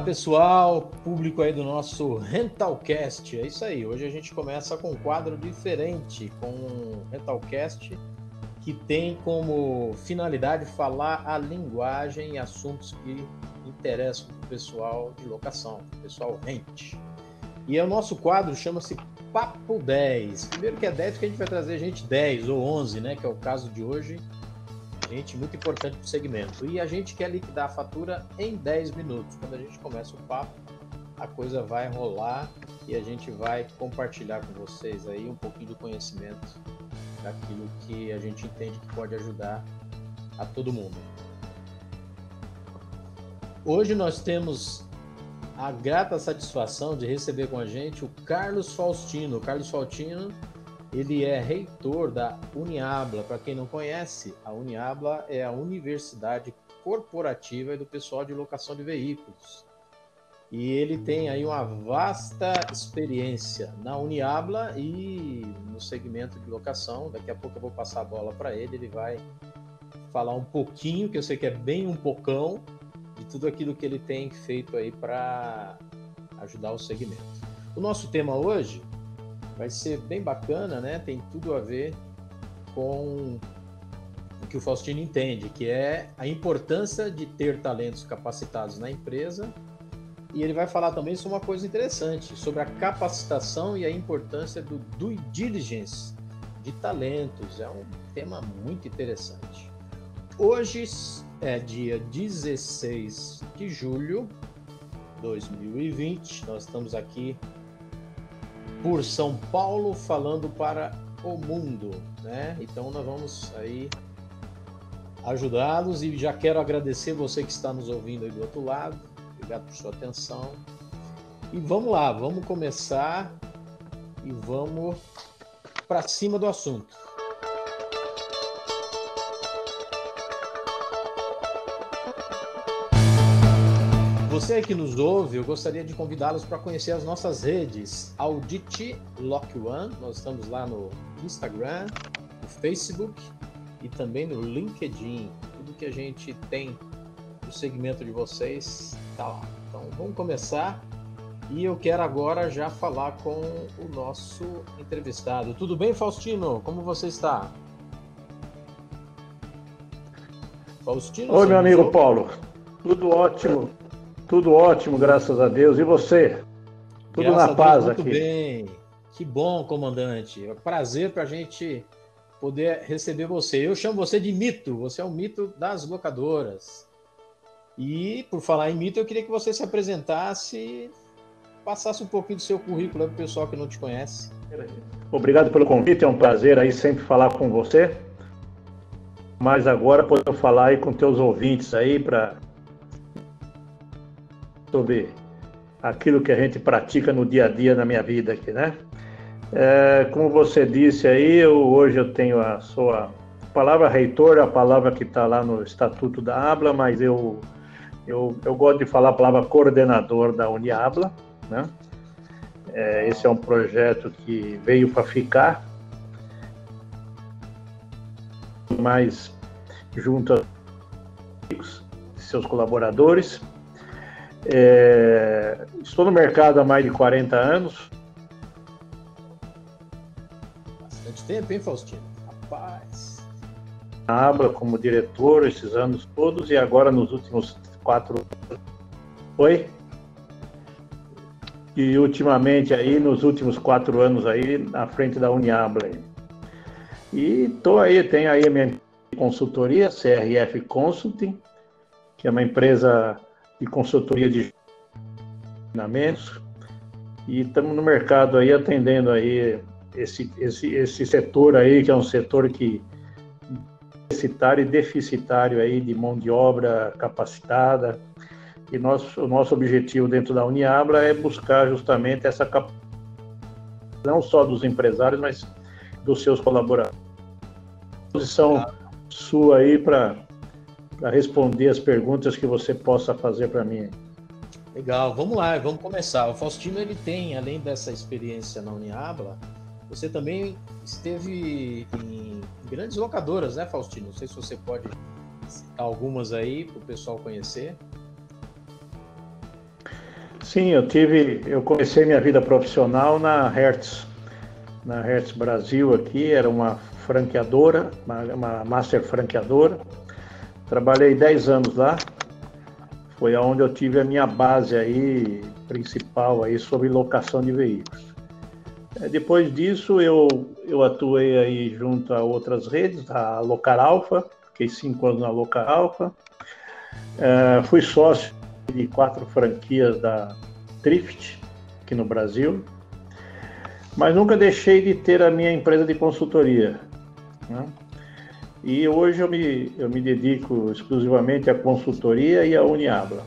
pessoal, público aí do nosso Rentalcast. É isso aí. Hoje a gente começa com um quadro diferente, com um Rentalcast que tem como finalidade falar a linguagem e assuntos que interessam o pessoal de locação, o pessoal rente. E é o nosso quadro chama-se Papo 10. Primeiro que é 10, porque a gente vai trazer gente 10 ou 11, né? Que é o caso de hoje. Gente muito importante para o segmento. E a gente quer liquidar a fatura em 10 minutos. Quando a gente começa o papo, a coisa vai rolar e a gente vai compartilhar com vocês aí um pouquinho do conhecimento daquilo que a gente entende que pode ajudar a todo mundo. Hoje nós temos a grata satisfação de receber com a gente o Carlos Faustino. O Carlos Faustino, ele é reitor da Uniabla. Para quem não conhece, a Uniabla é a Universidade Corporativa do pessoal de locação de veículos. E ele tem aí uma vasta experiência na Uniabla e no segmento de locação. Daqui a pouco eu vou passar a bola para ele, ele vai falar um pouquinho, que eu sei que é bem um pocão, de tudo aquilo que ele tem feito aí para ajudar o segmento. O nosso tema hoje vai ser bem bacana, né? Tem tudo a ver com o que o Faustino entende, que é a importância de ter talentos capacitados na empresa. E ele vai falar também sobre uma coisa interessante, sobre a capacitação e a importância do due diligence de talentos. É um tema muito interessante. Hoje é dia 16 de julho de 2020. Nós estamos aqui por São Paulo falando para o mundo, né? Então nós vamos aí ajudá-los e já quero agradecer você que está nos ouvindo aí do outro lado. Obrigado por sua atenção. E vamos lá, vamos começar e vamos para cima do assunto. Você que nos ouve, eu gostaria de convidá-los para conhecer as nossas redes. Audit Lock One, nós estamos lá no Instagram, no Facebook e também no LinkedIn. Tudo que a gente tem no segmento de vocês está lá. Então vamos começar. E eu quero agora já falar com o nosso entrevistado. Tudo bem, Faustino? Como você está? Faustino? Oi, meu amigo ouve? Paulo. Tudo ótimo. Tudo ótimo, graças a Deus. E você? Tudo graças na paz Deus, muito aqui. bem. Que bom, comandante. É um prazer para a gente poder receber você. Eu chamo você de mito. Você é o mito das locadoras. E por falar em mito, eu queria que você se apresentasse, passasse um pouquinho do seu currículo para o pessoal que não te conhece. Obrigado pelo convite. É um prazer aí sempre falar com você. Mas agora poder falar aí com teus ouvintes aí para sobre aquilo que a gente pratica no dia a dia na minha vida aqui, né? É, como você disse aí, eu, hoje eu tenho a sua palavra reitor, a palavra que está lá no Estatuto da Abla, mas eu, eu, eu gosto de falar a palavra coordenador da Uniabla, né? É, esse é um projeto que veio para ficar, mais junto aos seus colaboradores. É, estou no mercado há mais de 40 anos. Bastante tempo, hein, Faustino? Rapaz. Na Abra como diretor esses anos todos e agora nos últimos quatro. Oi? E ultimamente aí, nos últimos quatro anos aí, na frente da Uniabla. E estou aí, tenho aí a minha consultoria, CRF Consulting, que é uma empresa de consultoria de treinamentos. E estamos no mercado aí atendendo aí esse, esse, esse setor aí que é um setor que deficitário e deficitário aí de mão de obra capacitada. E nosso, o nosso objetivo dentro da Uniabra é buscar justamente essa capacidade não só dos empresários, mas dos seus colaboradores. Posição sua aí para para responder as perguntas que você possa fazer para mim. Legal, vamos lá, vamos começar. O Faustino ele tem, além dessa experiência na Uniabla, você também esteve em grandes locadoras, né, Faustino? Não sei se você pode citar algumas aí para o pessoal conhecer. Sim, eu tive, eu comecei minha vida profissional na Hertz, na Hertz Brasil aqui, era uma franqueadora, uma, uma master franqueadora. Trabalhei 10 anos lá, foi aonde eu tive a minha base aí principal aí sobre locação de veículos. É, depois disso eu, eu atuei aí junto a outras redes, a Locar Alpha, fiquei cinco anos na Locar Alpha, é, fui sócio de quatro franquias da Trift aqui no Brasil, mas nunca deixei de ter a minha empresa de consultoria. Né? E hoje eu me, eu me dedico exclusivamente à consultoria e à Uniabla.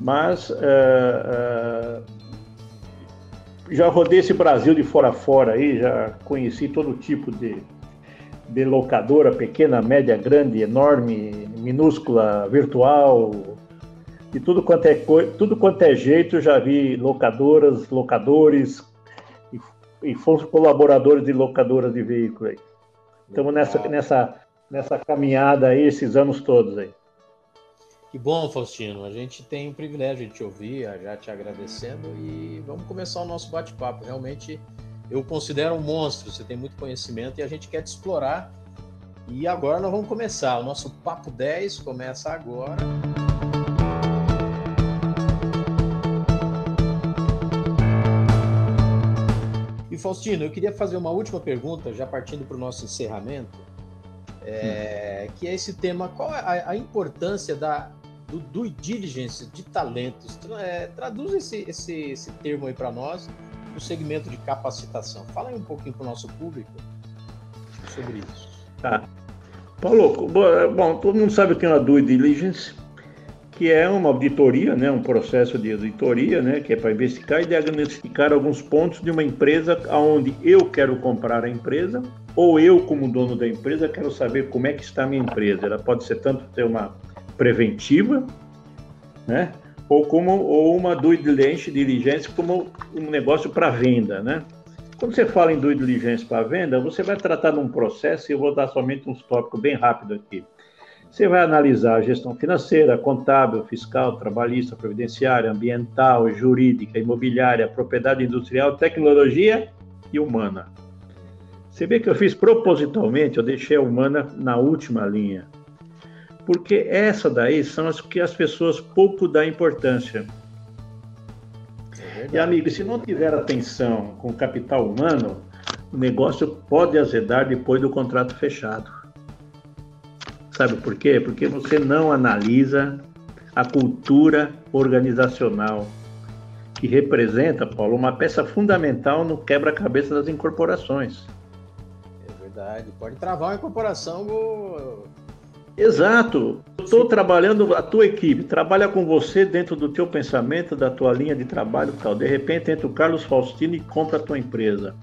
Mas uh, uh, já rodei esse Brasil de fora a fora aí, já conheci todo tipo de, de locadora, pequena, média, grande, enorme, minúscula, virtual, de tudo quanto é, tudo quanto é jeito, já vi locadoras, locadores e, e fomos colaboradores de locadoras de veículos aí. Estamos nessa, nessa, nessa caminhada aí esses anos todos aí. Que bom, Faustino. A gente tem o privilégio de te ouvir, já te agradecendo e vamos começar o nosso bate-papo. Realmente, eu considero um monstro, você tem muito conhecimento e a gente quer te explorar. E agora nós vamos começar. O nosso Papo 10 começa agora. Faustino, eu queria fazer uma última pergunta, já partindo para o nosso encerramento, é, que é esse tema: qual é a, a importância da, do due diligence de talentos. É, traduz esse, esse, esse termo aí para nós, no segmento de capacitação. Fala aí um pouquinho para o nosso público sobre isso. Tá. Paulo, bom, todo mundo sabe o que é uma due diligence, que é uma auditoria, né, um processo de auditoria, né, que é para investigar e diagnosticar alguns pontos de uma empresa aonde eu quero comprar a empresa ou eu como dono da empresa quero saber como é que está a minha empresa. Ela pode ser tanto ter uma preventiva, né? Ou como ou uma due diligence, diligência como um negócio para venda, né? Quando você fala em due diligence para venda, você vai tratar de um processo, e eu vou dar somente uns tópicos bem rápido aqui. Você vai analisar a gestão financeira, contábil, fiscal, trabalhista, previdenciária, ambiental, jurídica, imobiliária, propriedade industrial, tecnologia e humana. Você vê que eu fiz propositalmente, eu deixei a humana na última linha porque essa daí são as que as pessoas pouco dão importância. É e amigo, se não tiver atenção com o capital humano, o negócio pode azedar depois do contrato fechado. Sabe por quê? Porque você não analisa a cultura organizacional, que representa, Paulo, uma peça fundamental no quebra-cabeça das incorporações. É verdade. Pode travar uma incorporação Exato. Estou trabalhando, a tua equipe trabalha com você dentro do teu pensamento, da tua linha de trabalho tal. De repente entra o Carlos Faustino e compra a tua empresa.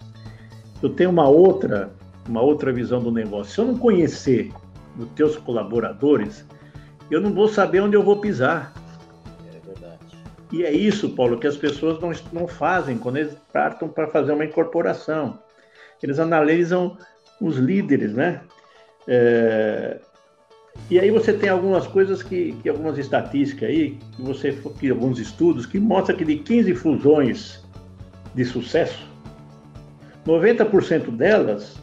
Eu tenho uma outra, uma outra visão do negócio. Se eu não conhecer os teus colaboradores, eu não vou saber onde eu vou pisar. É verdade. E é isso, Paulo, que as pessoas não, não fazem quando eles partam para fazer uma incorporação. Eles analisam os líderes, né? É, e aí você tem algumas coisas que, que algumas estatísticas aí, que você que alguns estudos que mostram que de 15 fusões de sucesso, 90% delas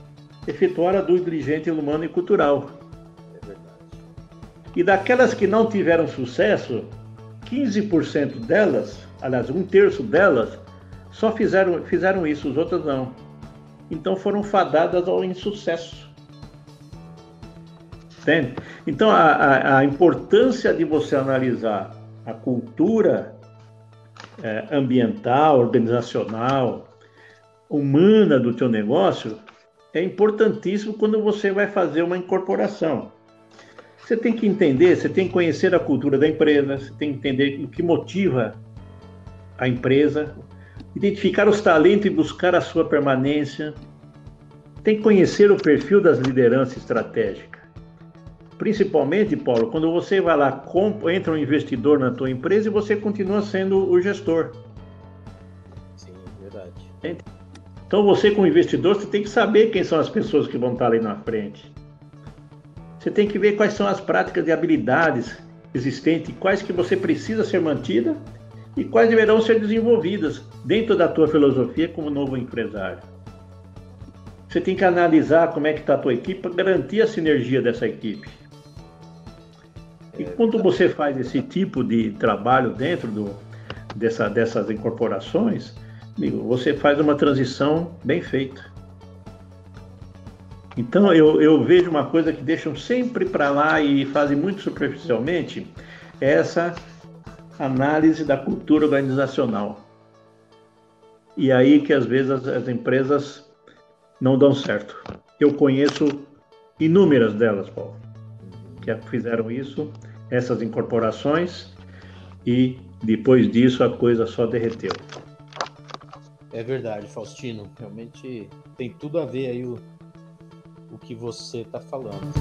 efetuaram do diligente humano e cultural. E daquelas que não tiveram sucesso, 15% delas, aliás, um terço delas, só fizeram, fizeram isso, os outros não. Então foram fadadas ao insucesso. Entende? Então, a, a, a importância de você analisar a cultura é, ambiental, organizacional, humana do teu negócio é importantíssimo quando você vai fazer uma incorporação. Você tem que entender, você tem que conhecer a cultura da empresa, você tem que entender o que motiva a empresa, identificar os talentos e buscar a sua permanência. Tem que conhecer o perfil das lideranças estratégicas. Principalmente, Paulo, quando você vai lá, compra, entra um investidor na tua empresa e você continua sendo o gestor. Sim, verdade. Então você, como investidor, você tem que saber quem são as pessoas que vão estar ali na frente. Você tem que ver quais são as práticas e habilidades existentes, quais que você precisa ser mantida e quais deverão ser desenvolvidas dentro da tua filosofia como novo empresário. Você tem que analisar como é que está a tua equipe para garantir a sinergia dessa equipe. E é, quando você faz esse tipo de trabalho dentro do, dessa, dessas incorporações, amigo, você faz uma transição bem feita. Então eu, eu vejo uma coisa que deixam sempre para lá e fazem muito superficialmente, é essa análise da cultura organizacional. E aí que às vezes as, as empresas não dão certo. Eu conheço inúmeras delas, Paulo, que fizeram isso, essas incorporações, e depois disso a coisa só derreteu. É verdade, Faustino. Realmente tem tudo a ver aí o que você está falando.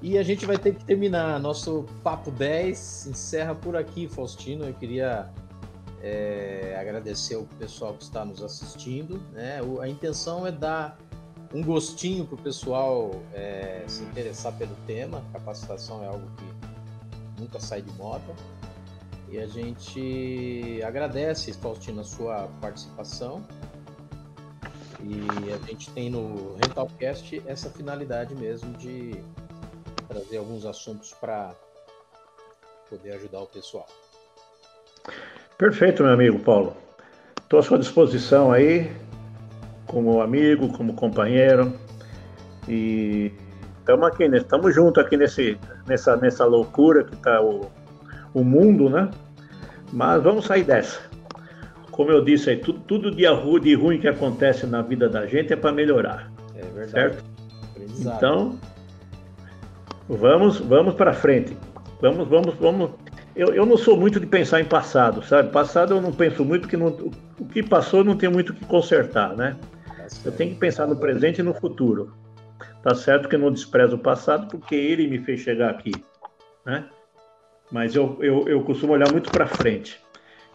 E a gente vai ter que terminar. Nosso Papo 10 encerra por aqui, Faustino. Eu queria é, agradecer o pessoal que está nos assistindo. Né? O, a intenção é dar um gostinho para o pessoal é, se interessar pelo tema. Capacitação é algo que nunca sai de moda. E a gente agradece, Faustino, a sua participação. E a gente tem no Rentalcast essa finalidade mesmo de trazer alguns assuntos para poder ajudar o pessoal. Perfeito, meu amigo Paulo. Estou à sua disposição aí, como amigo, como companheiro. E estamos aqui, estamos né? juntos aqui nesse, nessa, nessa loucura que está o, o mundo, né? Mas vamos sair dessa. Como eu disse aí, tudo, tudo de, de ruim que acontece na vida da gente é para melhorar. É verdade. Certo? Então, Vamos, vamos para frente. Vamos, vamos, vamos. Eu, eu não sou muito de pensar em passado, sabe? Passado eu não penso muito, porque não, o que passou não tem muito o que consertar, né? Eu tenho que pensar no presente e no futuro. Tá certo que eu não desprezo o passado, porque ele me fez chegar aqui, né? Mas eu, eu, eu costumo olhar muito para frente.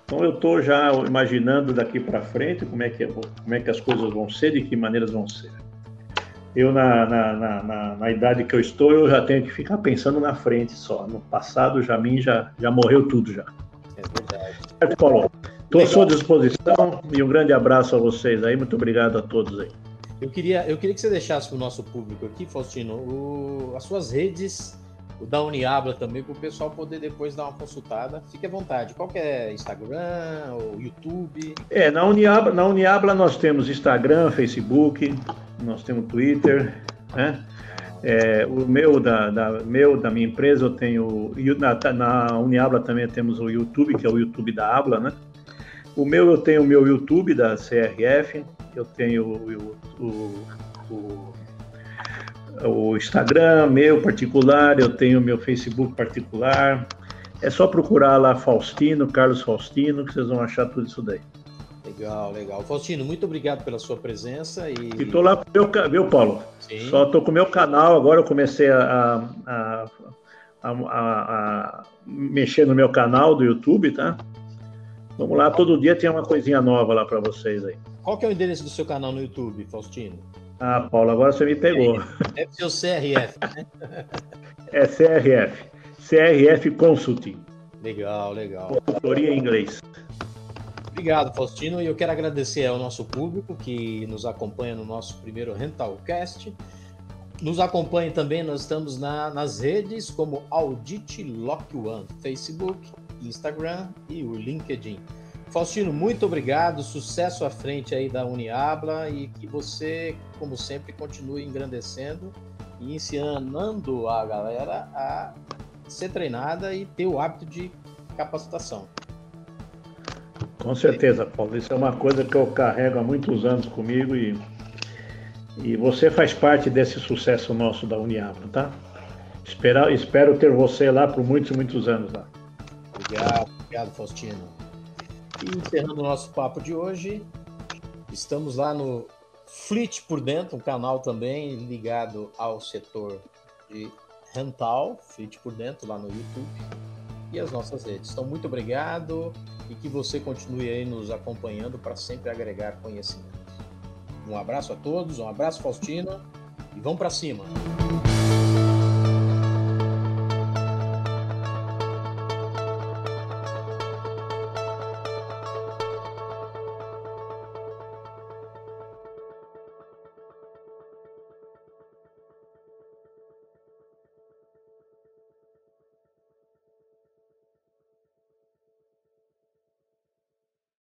Então eu estou já imaginando daqui para frente como é, que, como é que as coisas vão ser, de que maneiras vão ser eu na, na, na, na, idade que eu estou, eu já tenho que ficar pensando na frente só. No passado, já mim já, já morreu tudo já. É verdade. Certo, Paulo? Estou à sua disposição e um grande abraço a vocês aí. Muito obrigado a todos aí. Eu queria, eu queria que você deixasse para o nosso público aqui, Faustino, o, as suas redes, o da Uniabla também, para o pessoal poder depois dar uma consultada. Fique à vontade. Qual é Instagram ou YouTube? É, na Uniabla, na Uniabla nós temos Instagram, Facebook, nós temos Twitter, né? É, o meu da, da, meu da minha empresa eu tenho na, na Uniabla também temos o YouTube que é o YouTube da Abla, né? O meu eu tenho o meu YouTube da CRF, eu tenho o, o, o, o Instagram meu particular, eu tenho o meu Facebook particular. É só procurar lá Faustino, Carlos Faustino, que vocês vão achar tudo isso daí. Legal, legal. Faustino, muito obrigado pela sua presença. E estou lá com o meu, meu Paulo. Sim. Só estou com o meu canal, agora eu comecei a, a, a, a, mexer no meu canal do YouTube, tá? Vamos lá, todo dia tem uma coisinha nova lá para vocês aí. Qual que é o endereço do seu canal no YouTube, Faustino? Ah, Paulo, agora você me pegou. Deve ser o CRF, né? é CRF. CRF Consulting. Legal, legal. Consultoria em inglês. Obrigado, Faustino. E eu quero agradecer ao nosso público que nos acompanha no nosso primeiro Rentalcast. Nos acompanhe também, nós estamos na, nas redes como Audit Lock One, Facebook, Instagram e o LinkedIn. Faustino, muito obrigado, sucesso à frente aí da Uniabla e que você, como sempre, continue engrandecendo e ensinando a galera a ser treinada e ter o hábito de capacitação. Com certeza, Paulo. Isso é uma coisa que eu carrego há muitos anos comigo e, e você faz parte desse sucesso nosso da Uniabra, tá? Espero, espero ter você lá por muitos, muitos anos lá. Obrigado, obrigado, Faustino. Encerrando o nosso papo de hoje, estamos lá no Fleet por Dentro, um canal também ligado ao setor de rental, Fleet por Dentro, lá no YouTube e as nossas redes. Então, muito obrigado e que você continue aí nos acompanhando para sempre agregar conhecimento. Um abraço a todos, um abraço Faustino e vamos para cima.